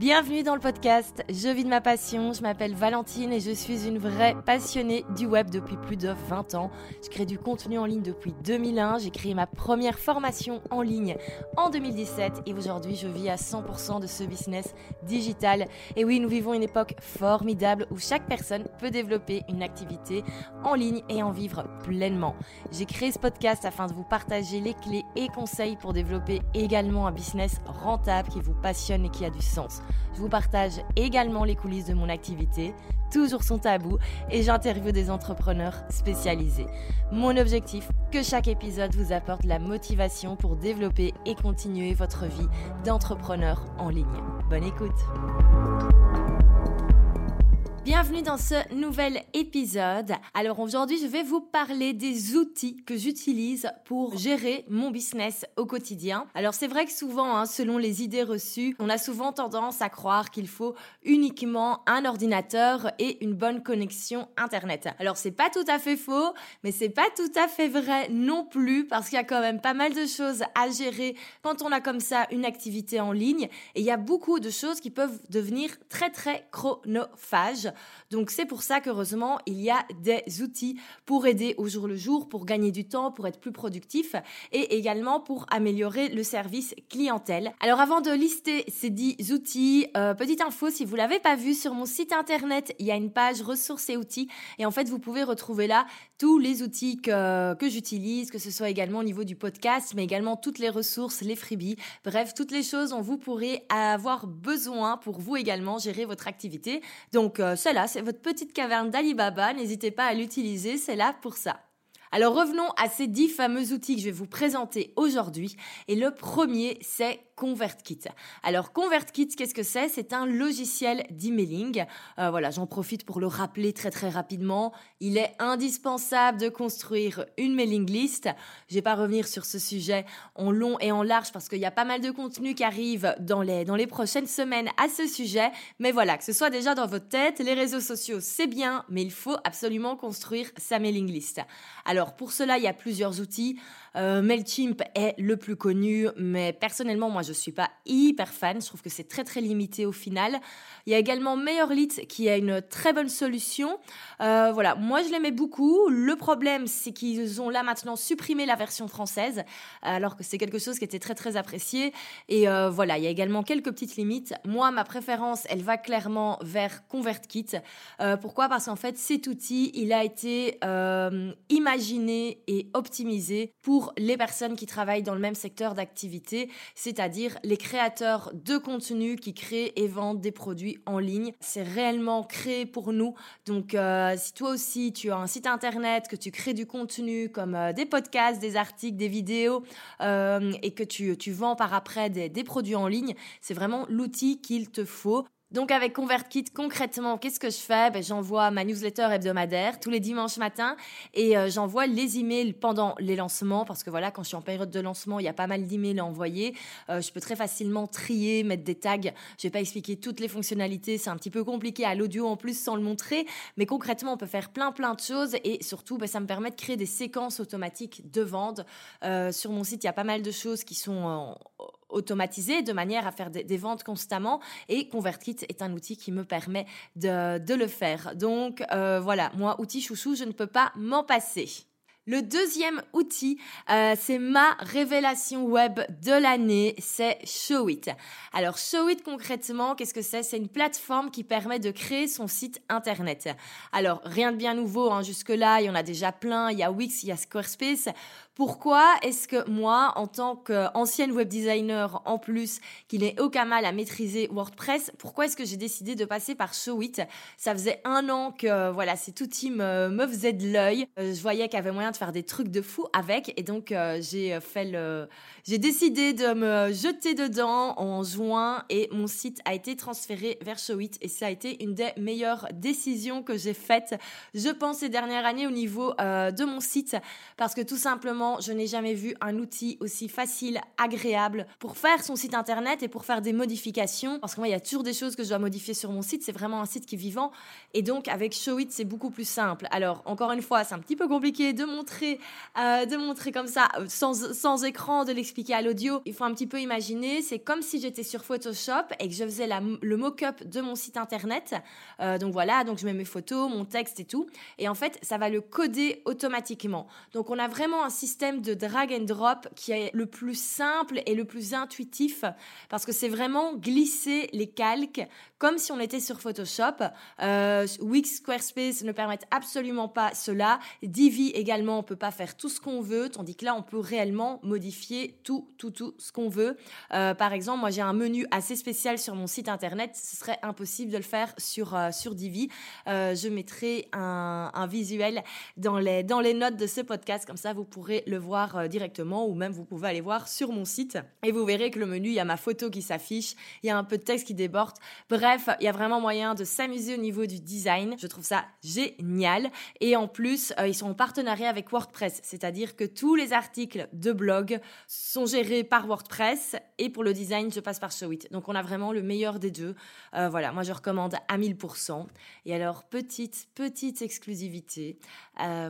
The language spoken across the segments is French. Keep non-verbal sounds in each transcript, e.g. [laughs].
Bienvenue dans le podcast Je vis de ma passion, je m'appelle Valentine et je suis une vraie passionnée du web depuis plus de 20 ans. Je crée du contenu en ligne depuis 2001, j'ai créé ma première formation en ligne en 2017 et aujourd'hui je vis à 100% de ce business digital. Et oui, nous vivons une époque formidable où chaque personne peut développer une activité en ligne et en vivre pleinement. J'ai créé ce podcast afin de vous partager les clés et conseils pour développer également un business rentable qui vous passionne et qui a du sens. Je vous partage également les coulisses de mon activité, toujours son tabou, et j'interviewe des entrepreneurs spécialisés. Mon objectif, que chaque épisode vous apporte la motivation pour développer et continuer votre vie d'entrepreneur en ligne. Bonne écoute Bienvenue dans ce nouvel épisode. Alors aujourd'hui, je vais vous parler des outils que j'utilise pour gérer mon business au quotidien. Alors c'est vrai que souvent, hein, selon les idées reçues, on a souvent tendance à croire qu'il faut uniquement un ordinateur et une bonne connexion internet. Alors c'est pas tout à fait faux, mais c'est pas tout à fait vrai non plus parce qu'il y a quand même pas mal de choses à gérer quand on a comme ça une activité en ligne et il y a beaucoup de choses qui peuvent devenir très très chronophages. Donc c'est pour ça qu'heureusement, il y a des outils pour aider au jour le jour, pour gagner du temps, pour être plus productif et également pour améliorer le service clientèle. Alors avant de lister ces 10 outils, euh, petite info, si vous l'avez pas vu sur mon site internet, il y a une page ressources et outils et en fait vous pouvez retrouver là tous les outils que, que j'utilise, que ce soit également au niveau du podcast, mais également toutes les ressources, les freebies, bref, toutes les choses dont vous pourrez avoir besoin pour vous également gérer votre activité. Donc euh, cela, c'est votre petite caverne d'Alibaba. N'hésitez pas à l'utiliser, c'est là pour ça. Alors revenons à ces dix fameux outils que je vais vous présenter aujourd'hui. Et le premier, c'est ConvertKit. Alors ConvertKit, qu'est-ce que c'est? C'est un logiciel d'emailing. Euh, voilà, j'en profite pour le rappeler très très rapidement. Il est indispensable de construire une mailing list. Je vais pas revenir sur ce sujet en long et en large parce qu'il y a pas mal de contenu qui arrive dans les, dans les prochaines semaines à ce sujet. Mais voilà, que ce soit déjà dans votre tête, les réseaux sociaux, c'est bien, mais il faut absolument construire sa mailing list. Alors pour cela, il y a plusieurs outils. Euh, Mailchimp est le plus connu, mais personnellement, moi, je suis pas hyper fan. Je trouve que c'est très très limité au final. Il y a également MaillerLite qui est une très bonne solution. Euh, voilà, moi je l'aimais beaucoup. Le problème, c'est qu'ils ont là maintenant supprimé la version française, alors que c'est quelque chose qui était très très apprécié. Et euh, voilà, il y a également quelques petites limites. Moi, ma préférence, elle va clairement vers ConvertKit. Euh, pourquoi? Parce qu'en fait, cet outil, il a été imaginé et optimisé pour les personnes qui travaillent dans le même secteur d'activité, c'est-à-dire les créateurs de contenu qui créent et vendent des produits en ligne. C'est réellement créé pour nous. Donc euh, si toi aussi tu as un site internet, que tu crées du contenu comme euh, des podcasts, des articles, des vidéos euh, et que tu, tu vends par après des, des produits en ligne, c'est vraiment l'outil qu'il te faut. Donc avec ConvertKit, concrètement, qu'est-ce que je fais? Ben, J'envoie ma newsletter hebdomadaire tous les dimanches matins et euh, j'envoie les emails pendant les lancements parce que voilà, quand je suis en période de lancement, il y a pas mal d'emails à envoyer. Euh, je peux très facilement trier, mettre des tags. Je vais pas expliquer toutes les fonctionnalités, c'est un petit peu compliqué à l'audio en plus sans le montrer, mais concrètement, on peut faire plein plein de choses et surtout, ben, ça me permet de créer des séquences automatiques de vente. Euh, sur mon site, il y a pas mal de choses qui sont automatisé de manière à faire des, ventes constamment et ConvertKit est un outil qui me permet de, le faire. Donc euh, voilà, moi, outil chouchou, je ne peux pas m'en passer. Le deuxième outil, euh, c'est ma révélation web de l'année, c'est Showit. Alors Showit concrètement, qu'est-ce que c'est? C'est une plateforme qui permet de créer son site internet. Alors rien de bien nouveau, hein, jusque-là, il y en a déjà plein, il y a Wix, il y a Squarespace. Pourquoi est-ce que moi, en tant qu'ancienne web designer en plus, qui n'ai aucun mal à maîtriser WordPress, pourquoi est-ce que j'ai décidé de passer par Showit? Ça faisait un an que voilà, cet outil me, me faisait de l'œil. Euh, je voyais qu'il y avait moyen de faire des trucs de fou avec, et donc euh, j'ai fait le, j'ai décidé de me jeter dedans en juin, et mon site a été transféré vers Showit, et ça a été une des meilleures décisions que j'ai faites, je pense, ces dernières années au niveau euh, de mon site, parce que tout simplement je n'ai jamais vu un outil aussi facile, agréable pour faire son site internet et pour faire des modifications. Parce que moi, il y a toujours des choses que je dois modifier sur mon site. C'est vraiment un site qui est vivant. Et donc, avec Showit, c'est beaucoup plus simple. Alors, encore une fois, c'est un petit peu compliqué de, montrer, euh, de montrer comme ça, sans, sans écran, de l'expliquer à l'audio. Il faut un petit peu imaginer, c'est comme si j'étais sur Photoshop et que je faisais le mock-up de mon site internet. Euh, donc voilà, donc je mets mes photos, mon texte et tout. Et en fait, ça va le coder automatiquement. Donc on a vraiment un système de drag and drop qui est le plus simple et le plus intuitif parce que c'est vraiment glisser les calques comme si on était sur Photoshop. Euh, Wix, Squarespace ne permettent absolument pas cela. Divi également, on peut pas faire tout ce qu'on veut, tandis que là, on peut réellement modifier tout, tout, tout ce qu'on veut. Euh, par exemple, moi, j'ai un menu assez spécial sur mon site internet. Ce serait impossible de le faire sur euh, sur Divi. Je mettrai un, un, visuel dans les dans les notes de ce podcast, comme ça, vous pourrez le voir euh, directement, ou même vous pouvez aller voir sur mon site et vous verrez que le menu, il y a ma photo qui s'affiche, il y a un peu de texte qui déborde. Bref, il y a vraiment moyen de s'amuser au niveau du design. Je trouve ça génial. Et en plus, euh, ils sont en partenariat avec WordPress, c'est-à-dire que tous les articles de blog sont gérés par WordPress et pour le design, je passe par Showit. Donc on a vraiment le meilleur des deux. Euh, voilà, moi je recommande à 1000%. Et alors, petite, petite exclusivité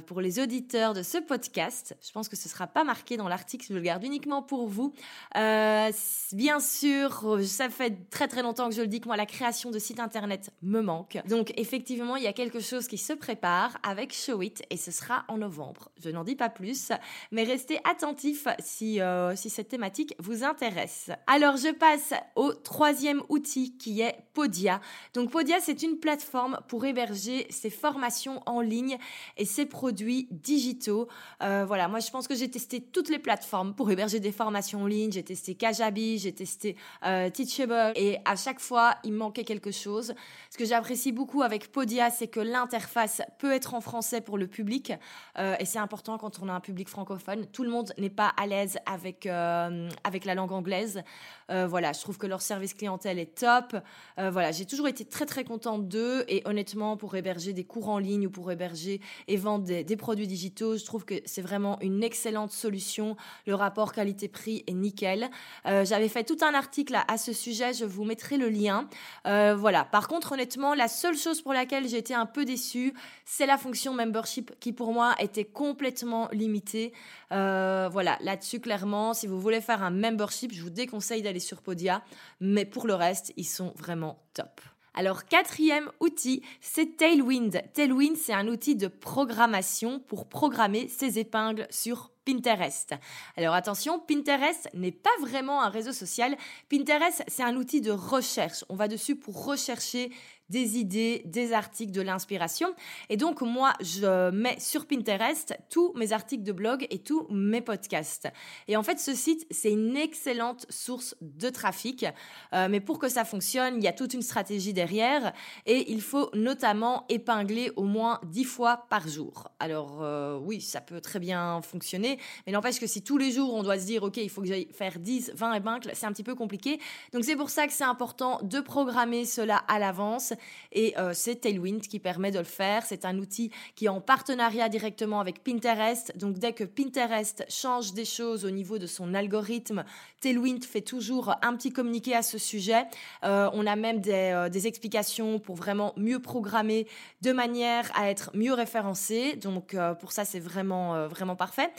pour les auditeurs de ce podcast. Je pense que ce sera pas marqué dans l'article, je le garde uniquement pour vous. Euh, bien sûr, ça fait très très longtemps que je le dis que moi la création de site internet me manque. Donc effectivement, il y a quelque chose qui se prépare avec Showit et ce sera en novembre. Je n'en dis pas plus, mais restez attentifs si, euh, si cette thématique vous intéresse. Alors je passe au troisième outil qui est Podia. Donc Podia, c'est une plateforme pour héberger ses formations en ligne et ses produits digitaux. Euh, voilà, moi je pense que j'ai testé toutes les plateformes pour héberger des formations en ligne. J'ai testé Kajabi, j'ai testé euh, Teachable et à chaque fois il manquait quelque chose. Ce que j'apprécie beaucoup avec Podia, c'est que l'interface peut être en français pour le public euh, et c'est important quand on a un public francophone. Tout le monde n'est pas à l'aise avec euh, avec la langue anglaise. Voilà, je trouve que leur service clientèle est top. Voilà, j'ai toujours été très très contente d'eux et honnêtement pour héberger des cours en ligne ou pour héberger et vendre des, des produits digitaux, je trouve que c'est vraiment une excellente solution. Le rapport qualité-prix est nickel. Euh, J'avais fait tout un article à, ce sujet, je vous mettrai le lien. Euh, voilà. Par contre, honnêtement, la seule chose pour laquelle j'ai été un peu déçue, c'est la fonction membership qui pour moi était complètement limitée. Euh, voilà, là-dessus clairement, si vous voulez faire un membership, je vous déconseille d'aller sur Podia, mais pour le reste, ils sont vraiment top. Alors, quatrième outil, c'est Tailwind. Tailwind, c'est un outil de programmation pour programmer ses épingles sur Pinterest. Alors attention, Pinterest n'est pas vraiment un réseau social. Pinterest, c'est un outil de recherche. On va dessus pour rechercher des idées, des articles, de l'inspiration. Et donc, moi, je mets sur Pinterest tous mes articles de blog et tous mes podcasts. Et en fait, ce site, c'est une excellente source de trafic. Euh, mais pour que ça fonctionne, il y a toute une stratégie derrière. Et il faut notamment épingler au moins 10 fois par jour. Alors, euh, oui, ça peut très bien fonctionner. Mais n'empêche que si tous les jours, on doit se dire, OK, il faut que j'aille faire 10, 20 épingles, c'est un petit peu compliqué. Donc, c'est pour ça que c'est important de programmer cela à l'avance et euh, c'est Tailwind qui permet de le faire. C'est un outil qui est en partenariat directement avec Pinterest. Donc dès que Pinterest change des choses au niveau de son algorithme, Tailwind fait toujours un petit communiqué à ce sujet. Euh, on a même des, euh, des, explications pour vraiment mieux programmer de manière à être mieux référencé. Donc pour ça, c'est vraiment, vraiment parfait.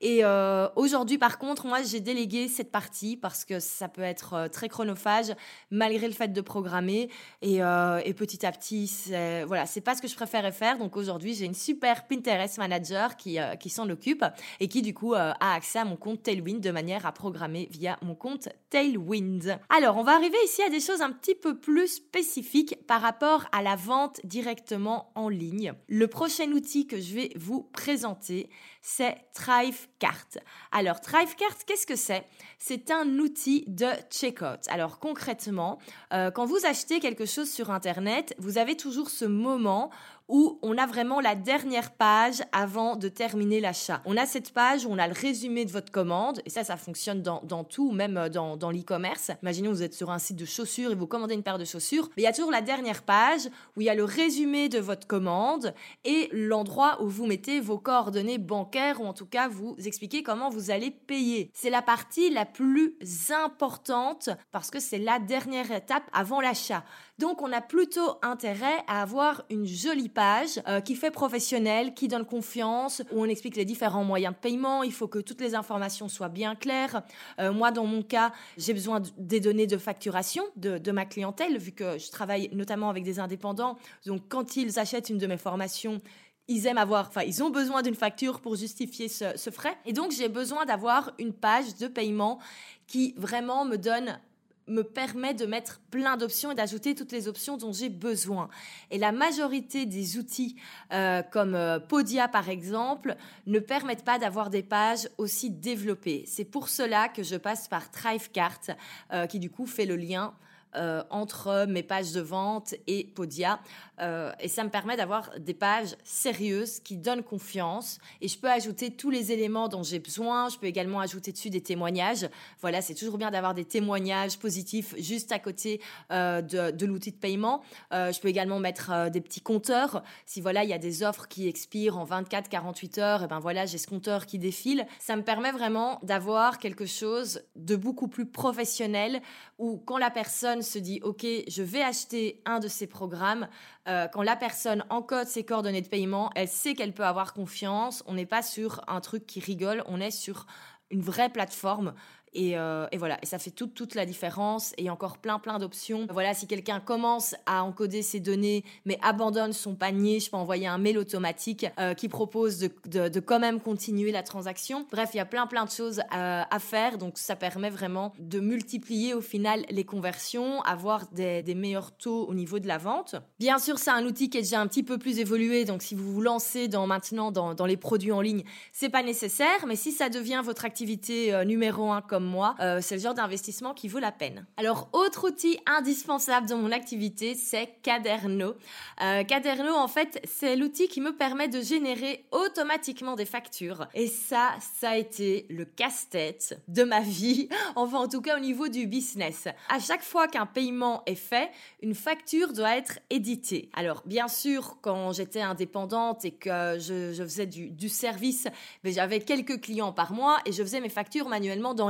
Et aujourd'hui, par contre, moi, j'ai délégué cette partie parce que ça peut être très chronophage malgré le fait de programmer. Et, et petit à petit, c'est, voilà, c'est pas ce que je préférais faire. Donc aujourd'hui, j'ai une super Pinterest manager qui, qui s'en occupe et qui du coup a accès à mon compte Tailwind de manière à programmer via mon compte Tailwind. Alors, on va arriver ici à des choses un petit peu plus spécifiques par rapport à la vente directement en ligne. Le prochain outil que je vais vous présenter, c'est Thrivecart. Alors, Thrivecart, qu'est-ce que c'est? C'est un outil de checkout. Alors, concrètement, euh, quand vous achetez quelque chose sur Internet, vous avez toujours ce moment où on a vraiment la dernière page avant de terminer l'achat. On a cette page où on a le résumé de votre commande, et ça, ça fonctionne dans, tout, même euh, dans, l'e-commerce. Imaginons vous êtes sur un site de chaussures et vous commandez une paire de chaussures, il y a toujours la dernière page où il y a le résumé de votre commande et l'endroit où vous mettez vos coordonnées bancaires ou en tout cas vous expliquez comment vous allez payer. C'est la partie la plus importante parce que c'est la dernière étape avant l'achat. Donc on a plutôt intérêt à avoir une jolie page page qui fait professionnel, qui donne confiance, où on explique les différents moyens de paiement. Il faut que toutes les informations soient bien claires. moi, dans mon cas, j'ai besoin des données de facturation de, de ma clientèle, vu que je travaille notamment avec des indépendants. Donc, quand ils achètent une de mes formations, ils aiment avoir, enfin, ils ont besoin d'une facture pour justifier ce, frais. Et donc, j'ai besoin d'avoir une page de paiement qui vraiment me donne me permet de mettre plein d'options et d'ajouter toutes les options dont j'ai besoin. Et la majorité des outils, euh, comme euh, Podia par exemple, ne permettent pas d'avoir des pages aussi développées. C'est pour cela que je passe par Thrivecart, euh, qui du coup fait le lien euh, entre mes pages de vente et Podia. Euh, et ça me permet d'avoir des pages sérieuses qui donnent confiance. Et je peux ajouter tous les éléments dont j'ai besoin. Je peux également ajouter dessus des témoignages. Voilà, c'est toujours bien d'avoir des témoignages positifs juste à côté euh, de, l'outil de paiement. je peux également mettre des petits compteurs. Si voilà, il y a des offres qui expirent en 24-48 heures, et ben voilà, j'ai ce compteur qui défile. Ça me permet vraiment d'avoir quelque chose de beaucoup plus professionnel où quand la personne se dit, OK, je vais acheter un de ces programmes, euh, quand la personne encode ses coordonnées de paiement, elle sait qu'elle peut avoir confiance. On n'est pas sur un truc qui rigole, on est sur une vraie plateforme euh, et, voilà, et ça fait toute, la différence. Et encore plein, plein d'options. Voilà, si quelqu'un commence à encoder ses données, mais abandonne son panier, je peux envoyer un mail automatique euh, qui propose de, quand même continuer la transaction. Bref, il y a plein, plein de choses à, à, faire. Donc, ça permet vraiment de multiplier au final les conversions, avoir des, meilleurs taux au niveau de la vente. Bien sûr, c'est un outil qui est déjà un petit peu plus évolué. Donc, si vous vous lancez dans, maintenant dans, les produits en ligne, c'est pas nécessaire. Mais si ça devient votre activité euh, numéro un comme moi, euh, c'est le genre d'investissement qui vaut la peine. Alors, autre outil indispensable dans mon activité, c'est Caderno. Euh, Caderno, en fait, c'est l'outil qui me permet de générer automatiquement des factures. Et ça, ça a été le casse-tête de ma vie, [laughs] enfin en tout cas au niveau du business. À chaque fois qu'un paiement est fait, une facture doit être éditée. Alors, bien sûr, quand j'étais indépendante et que je, faisais du, du service, ben, j'avais quelques clients par mois et je faisais mes factures manuellement dans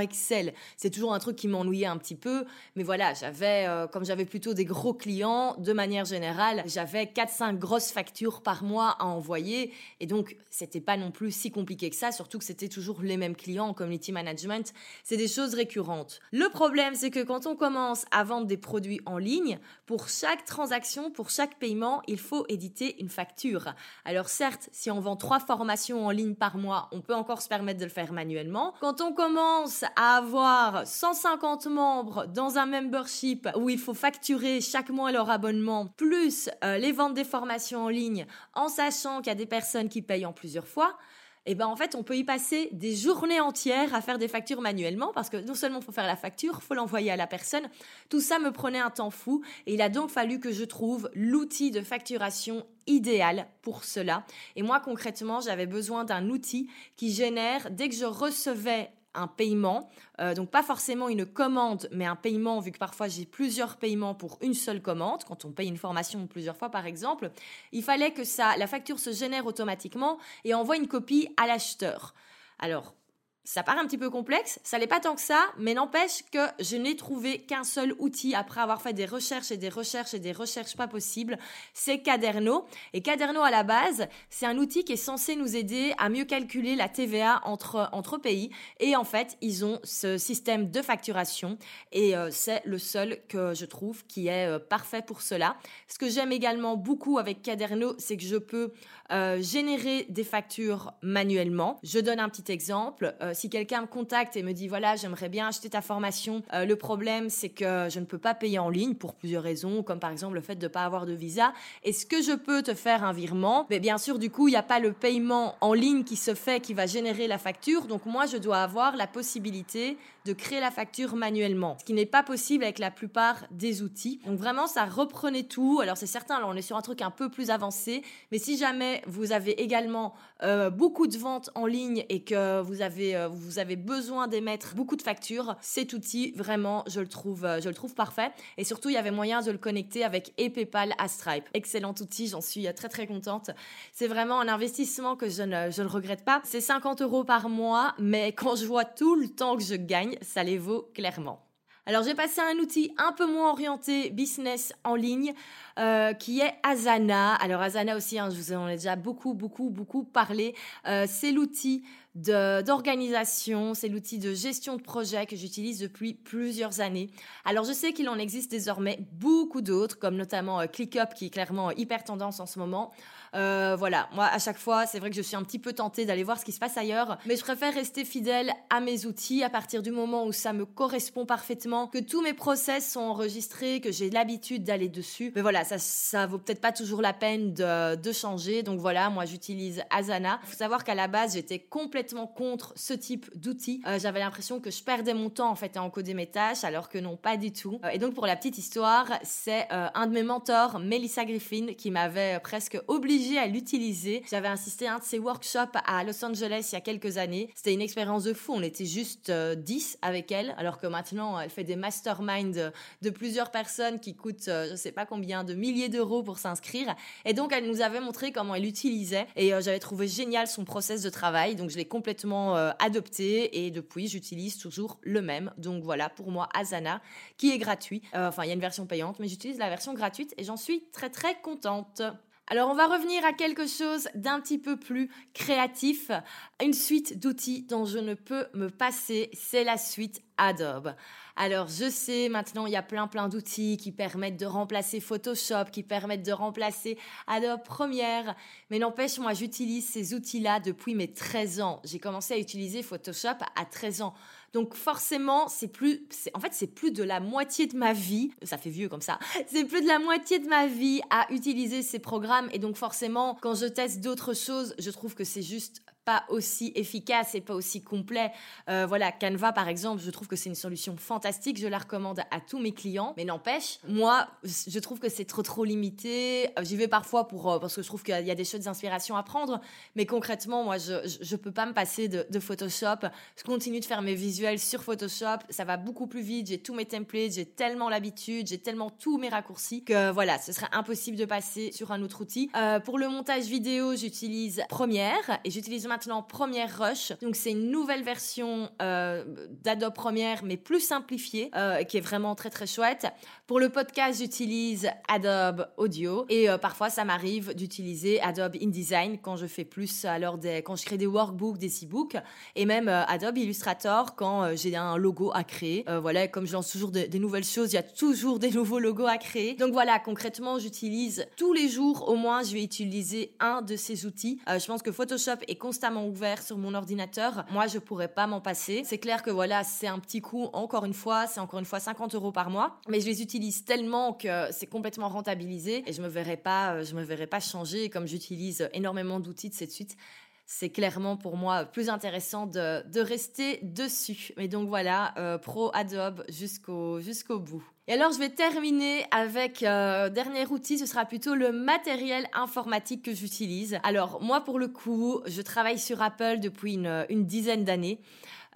C'est toujours un truc qui m'ennuyait un petit peu, mais voilà, j'avais, euh, comme j'avais plutôt des gros clients, de manière générale, j'avais 4-5 grosses factures par mois à envoyer, et donc c'était pas non plus si compliqué que ça, surtout que c'était toujours les mêmes clients en community management, c'est des choses récurrentes. Le problème, c'est que quand on commence à vendre des produits en ligne, pour chaque transaction, pour chaque paiement, il faut éditer une facture. Alors certes, si on vend trois formations en ligne par mois, on peut encore se permettre de le faire manuellement. Quand on commence à avoir 150 membres dans un membership où il faut facturer chaque mois leur abonnement, plus euh, les ventes des formations en ligne, en sachant qu'il y a des personnes qui payent en plusieurs fois, eh ben en fait on peut y passer des journées entières à faire des factures manuellement parce que non seulement il faut faire la facture, il faut l'envoyer à la personne. Tout ça me prenait un temps fou et il a donc fallu que je trouve l'outil de facturation idéal pour cela. Et moi concrètement, j'avais besoin d'un outil qui génère dès que je recevais un paiement, euh, donc pas forcément une commande, mais un paiement, vu que parfois j'ai plusieurs paiements pour une seule commande, quand on paye une formation plusieurs fois par exemple, il fallait que ça, la facture se génère automatiquement et envoie une copie à l'acheteur. Alors, ça paraît un petit peu complexe, ça n'est pas tant que ça, mais n'empêche que je n'ai trouvé qu'un seul outil après avoir fait des recherches et des recherches et des recherches pas possibles, c'est Caderno. Et Caderno à la base, c'est un outil qui est censé nous aider à mieux calculer la TVA entre, entre pays. Et en fait, ils ont ce système de facturation et euh, c'est le seul que je trouve qui est euh, parfait pour cela. Ce que j'aime également beaucoup avec Caderno, c'est que je peux euh, générer des factures manuellement. Je donne un petit exemple. Euh, si quelqu'un me contacte et me dit voilà, j'aimerais bien acheter ta formation, euh, le problème c'est que je ne peux pas payer en ligne pour plusieurs raisons, comme par exemple le fait de ne pas avoir de visa. Est-ce que je peux te faire un virement? Mais bien sûr, du coup, il n'y a pas le paiement en ligne qui se fait, qui va générer la facture. Donc moi, je dois avoir la possibilité de créer la facture manuellement, ce qui n'est pas possible avec la plupart des outils. Donc vraiment, ça reprenait tout. Alors c'est certain, on est sur un truc un peu plus avancé, mais si jamais vous avez également euh, beaucoup de ventes en ligne et que vous avez euh, vous avez besoin d'émettre beaucoup de factures, cet outil, vraiment, je le trouve, euh, je le trouve parfait. Et surtout, il y avait moyen de le connecter avec ePayPal à Stripe. Excellent outil, j'en suis très très contente. C'est vraiment un investissement que je ne, je ne regrette pas. C'est 50 euros par mois, mais quand je vois tout le temps que je gagne, ça les vaut clairement. Alors j'ai passé à un outil un peu moins orienté business en ligne euh, qui est Asana. Alors Asana aussi, hein, je vous en ai déjà beaucoup, beaucoup, beaucoup parlé. Euh, c'est l'outil d'organisation, c'est l'outil de gestion de projet que j'utilise depuis plusieurs années. Alors je sais qu'il en existe désormais beaucoup d'autres, comme notamment euh, ClickUp qui est clairement hyper tendance en ce moment. Euh, voilà, moi à chaque fois, c'est vrai que je suis un petit peu tentée d'aller voir ce qui se passe ailleurs, mais je préfère rester fidèle à mes outils à partir du moment où ça me correspond parfaitement, que tous mes process sont enregistrés, que j'ai l'habitude d'aller dessus. Mais voilà, ça, ça vaut peut-être pas toujours la peine de, de changer. Donc voilà, moi j'utilise Asana. Il faut savoir qu'à la base, j'étais complètement contre ce type d'outils. Euh, J'avais l'impression que je perdais mon temps en fait à encoder mes tâches, alors que non, pas du tout. Euh, et donc pour la petite histoire, c'est euh, un de mes mentors, Melissa Griffin, qui m'avait presque obligé à l'utiliser. J'avais insisté à un de ses workshops à Los Angeles il y a quelques années. C'était une expérience de fou. On était juste 10 euh, avec elle, alors que maintenant, elle fait des masterminds de plusieurs personnes qui coûtent, je sais pas combien, de milliers d'euros pour s'inscrire. Et donc, elle nous avait montré comment elle utilisait. Et j'avais trouvé génial son process de travail. Donc, je l'ai complètement adopté. Et depuis, j'utilise toujours le même. Donc, voilà, pour moi, Asana, qui est gratuit. enfin, il y a une version payante, mais j'utilise la version gratuite et j'en suis très, très contente. Alors on va revenir à quelque chose d'un petit peu plus créatif, une suite d'outils dont je ne peux me passer, c'est la suite Adobe. Alors je sais maintenant il y a plein plein d'outils qui permettent de remplacer Photoshop, qui permettent de remplacer Adobe Premiere, mais n'empêche moi j'utilise ces outils-là depuis mes 13 ans. J'ai commencé à utiliser Photoshop à 13 ans. Donc forcément, c'est plus, en fait, c'est plus de la moitié de ma vie. Ça fait vieux comme ça. [laughs] C'est plus de la moitié de ma vie à utiliser ces programmes. Et donc forcément, quand je teste d'autres choses, je trouve que c'est juste pas aussi efficace et pas aussi complet. Euh, voilà, Canva par exemple, je trouve que c'est une solution fantastique, je la recommande à tous mes clients, mais n'empêche, moi, je trouve que c'est trop trop limité. Euh, j'y vais parfois pour euh, parce que je trouve qu'il y a des choses d'inspiration à prendre, mais concrètement, moi, je je peux pas me passer de, Photoshop. Je continue de faire mes visuels sur Photoshop, ça va beaucoup plus vite. J'ai tous mes templates, j'ai tellement l'habitude, j'ai tellement tous mes raccourcis que voilà, ce serait impossible de passer sur un autre outil. Pour le montage vidéo, j'utilise Premiere et j'utilise maintenant Premiere Rush. Donc c'est une nouvelle version euh, d'Adobe Premiere mais plus simplifiée euh, qui est vraiment très très chouette. Pour le podcast, j'utilise Adobe Audio et euh, parfois ça m'arrive d'utiliser Adobe InDesign quand je fais plus alors des quand je crée des workbooks, des e-books et même Adobe Illustrator quand j'ai un logo à créer. voilà, comme je lance toujours des, des nouvelles choses, il y a toujours des [laughs] nouveaux logos à créer. Donc voilà, concrètement, j'utilise tous les jours au moins, je vais utiliser un de ces outils. je pense que Photoshop est constamment ouvert sur mon ordinateur, moi je pourrais pas m'en passer. C'est clair que voilà, c'est un petit coût, encore une fois, c'est encore une fois 50 euros par mois, mais je les utilise tellement que c'est complètement rentabilisé et je me verrais pas, euh, je me verrais pas changer. Comme j'utilise énormément d'outils de cette suite, c'est clairement pour moi plus intéressant de, de rester dessus. Mais donc voilà, euh, Pro Adobe jusqu'au bout. Et alors je vais terminer avec euh, dernier outil, ce sera plutôt le matériel informatique que j'utilise. Alors moi pour le coup, je travaille sur Apple depuis une, une dizaine d'années.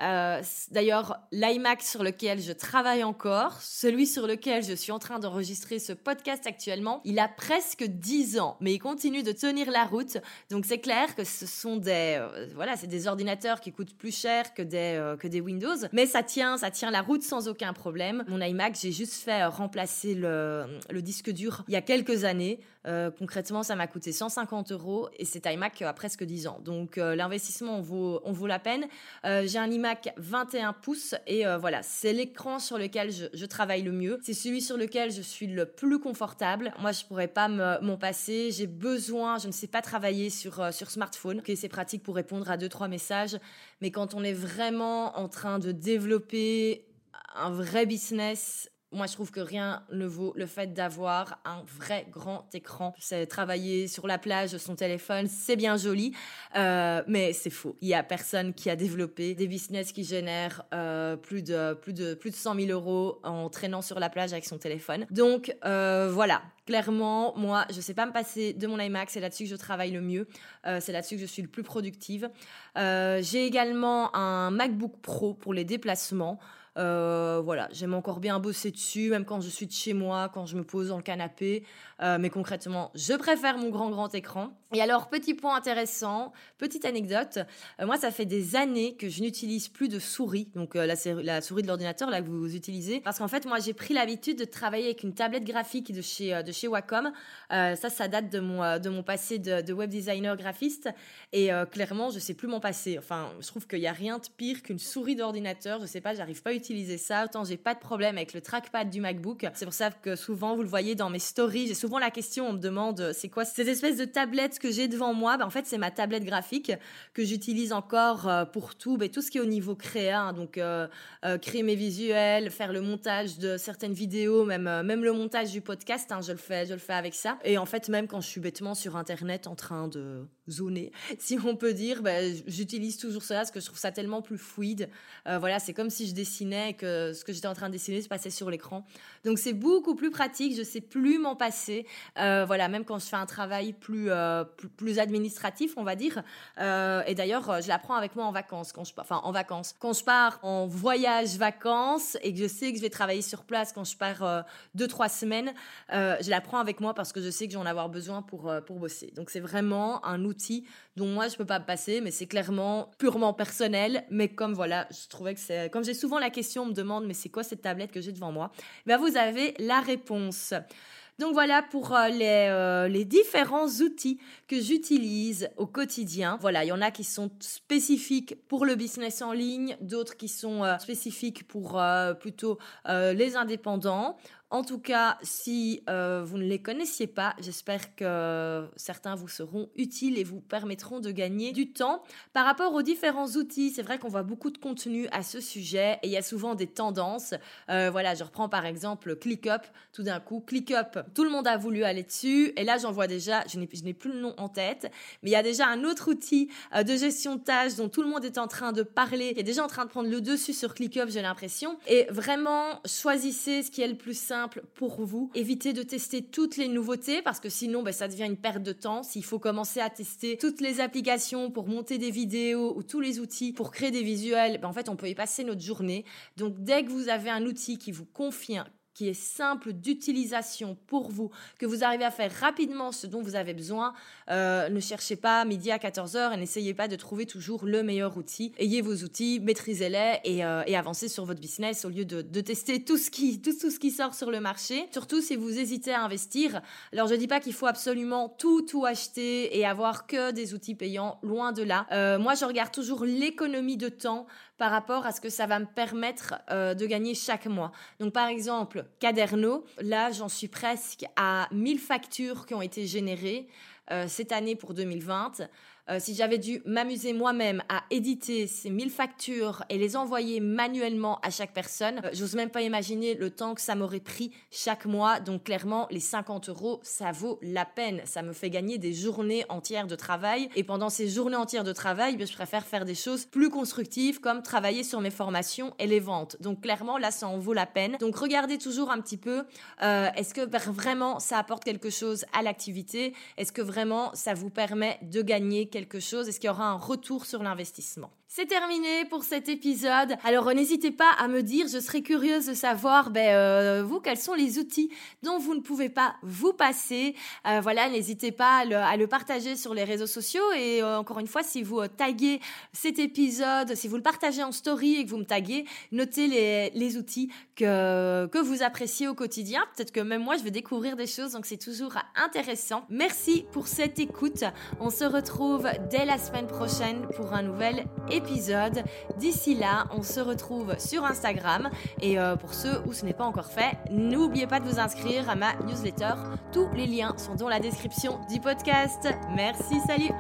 Euh, D'ailleurs, l'iMac sur lequel je travaille encore, celui sur lequel je suis en train d'enregistrer ce podcast actuellement, il a presque 10 ans, mais il continue de tenir la route. Donc c'est clair que ce sont des, euh, voilà, c'est des ordinateurs qui coûtent plus cher que des, euh, que des Windows, mais ça tient, ça tient la route sans aucun problème. Mon iMac, j'ai juste fait remplacer le, le disque dur il y a quelques années. Euh, concrètement, ça m'a coûté 150 euros et cet iMac a presque 10 ans. Donc euh, l'investissement, on vaut, la peine. Euh, j'ai un iMac 21 pouces et voilà, c'est l'écran sur lequel je, travaille le mieux. C'est celui sur lequel je suis le plus confortable. Moi, je pourrais pas m'en passer. J'ai besoin, je ne sais pas travailler sur, smartphone. C'est pratique pour répondre à deux, trois messages. Mais quand on est vraiment en train de développer un vrai business, moi, je trouve que rien ne vaut le fait d'avoir un vrai grand écran. C'est travailler sur la plage, son téléphone, c'est bien joli, euh, mais c'est faux. Il y a personne qui a développé des business qui génèrent euh, plus de plus de plus de 100 000 euros en traînant sur la plage avec son téléphone. Donc euh, voilà, clairement, moi, je sais pas me passer de mon iMac. C'est là-dessus que je travaille le mieux. c'est là-dessus que je suis le plus productive. J'ai également un MacBook Pro pour les déplacements. Voilà, j'aime encore bien bosser dessus, même quand je suis de chez moi, quand je me pose dans le canapé. mais concrètement, je préfère mon grand grand écran. Et alors, petit point intéressant, petite anecdote. moi, ça fait des années que je n'utilise plus de souris, donc la, souris de l'ordinateur là que vous utilisez, parce qu'en fait, moi, j'ai pris l'habitude de travailler avec une tablette graphique de chez de chez Wacom. ça, ça date de mon de mon passé de, de web designer graphiste. Et clairement, je sais plus m'en passer. Enfin, je trouve qu'il n'y a rien de pire qu'une souris d'ordinateur. Je sais pas, j'arrive pas à utiliser ça. Autant j'ai pas de problème avec le trackpad du MacBook. C'est pour ça que souvent, vous le voyez dans mes stories, j'ai souvent la question, on me demande, c'est quoi cette espèce de tablette que j'ai devant moi? Ben, En fait, c'est ma tablette graphique que j'utilise encore euh, pour tout, ben, tout ce qui est au niveau créa. Hein. donc, euh, euh, créer mes visuels, faire le montage de certaines vidéos, même, même le montage du podcast, hein, je, le fais, je le fais avec ça. Et en fait, même quand je suis bêtement sur Internet en train de zoner, [laughs] si on peut dire, ben, j'utilise toujours ça parce que je trouve ça tellement plus fluide. Euh, voilà, c'est comme si je dessinais et que ce que j'étais en train de dessiner se passait sur l'écran. Donc c'est beaucoup plus pratique, je sais plus m'en passer. Euh, voilà, même quand je fais un travail plus, euh, plus, administratif, on va dire. et d'ailleurs, je l'apprends avec moi en vacances, quand je, enfin en vacances. Quand je pars en voyage vacances et que je sais que je vais travailler sur place quand je pars deux, trois semaines, je l'apprends avec moi parce que je sais que j'en vais en avoir besoin pour, pour bosser. Donc c'est vraiment un outil dont moi je peux pas me passer, mais c'est clairement purement personnel. Mais comme voilà, je trouvais que c'est, comme j'ai souvent la question, on me demande mais c'est quoi cette tablette que j'ai devant moi? Ben vous avez la réponse. Donc voilà pour euh, les, euh, les, différents outils que j'utilise au quotidien. Voilà, il y en a qui sont spécifiques pour le business en ligne, d'autres qui sont euh, spécifiques pour plutôt les indépendants. En tout cas, si euh, vous ne les connaissiez pas, j'espère que certains vous seront utiles et vous permettront de gagner du temps. Par rapport aux différents outils, c'est vrai qu'on voit beaucoup de contenu à ce sujet et il y a souvent des tendances. Euh, voilà, je reprends par exemple ClickUp. Tout d'un coup, ClickUp, tout le monde a voulu aller dessus et là j'en vois déjà, je n'ai plus le nom en tête, mais il y a déjà un autre outil euh, de gestion de tâches dont tout le monde est en train de parler, qui est déjà en train de prendre le dessus sur ClickUp, j'ai l'impression. Et vraiment, choisissez ce qui est le plus simple pour vous. Évitez de tester toutes les nouveautés parce que sinon, ben, ça devient une perte de temps. S'il faut commencer à tester toutes les applications pour monter des vidéos ou tous les outils pour créer des visuels, ben, en fait, on peut y passer notre journée. Donc, dès que vous avez un outil qui vous confie qui est simple d'utilisation pour vous, que vous arrivez à faire rapidement ce dont vous avez besoin. Euh, ne cherchez pas midi à 14h et n'essayez pas de trouver toujours le meilleur outil. Ayez vos outils, maîtrisez-les et, euh, avancez sur votre business au lieu de, tester tout ce, qui, tout, tout, ce qui sort sur le marché. Surtout si vous hésitez à investir. Alors je ne dis pas qu'il faut absolument tout, tout acheter et avoir que des outils payants, loin de là. Euh, moi, je regarde toujours l'économie de temps par rapport à ce que ça va me permettre euh, de gagner chaque mois. Donc par exemple, Caderno, là j'en suis presque à 1000 factures qui ont été générées euh, cette année pour 2020. Euh, si j'avais dû m'amuser moi-même à éditer ces 1000 factures et les envoyer manuellement à chaque personne, euh, j'ose même pas imaginer le temps que ça m'aurait pris chaque mois. Donc clairement, les 50 euros, ça vaut la peine. Ça me fait gagner des journées entières de travail. Et pendant ces journées entières de travail, ben, je préfère faire des choses plus constructives comme travailler sur mes formations et les ventes. Donc clairement, là, ça en vaut la peine. Donc regardez toujours un petit peu, euh, est-ce que vraiment ça apporte quelque chose à l'activité? Est-ce que vraiment ça vous permet de gagner quelque chose? Est-ce qu'il y aura un retour sur l'investissement? C'est terminé pour cet épisode. Alors n'hésitez pas à me dire, je serais curieuse de savoir, ben, euh, vous, quels sont les outils dont vous ne pouvez pas vous passer. Euh, voilà, n'hésitez pas à le, partager sur les réseaux sociaux. Et euh, encore une fois, si vous taguez cet épisode, si vous le partagez en story et que vous me taguez, notez les, les outils que, que vous appréciez au quotidien. Peut-être que même moi, je vais découvrir des choses, donc c'est toujours intéressant. Merci pour cette écoute. On se retrouve dès la semaine prochaine pour un nouvel épisode D'ici là, on se retrouve sur Instagram. Et euh, pour ceux où ce n'est pas encore fait, n'oubliez pas de vous inscrire à ma newsletter. Tous les liens sont dans la description du podcast. Merci, salut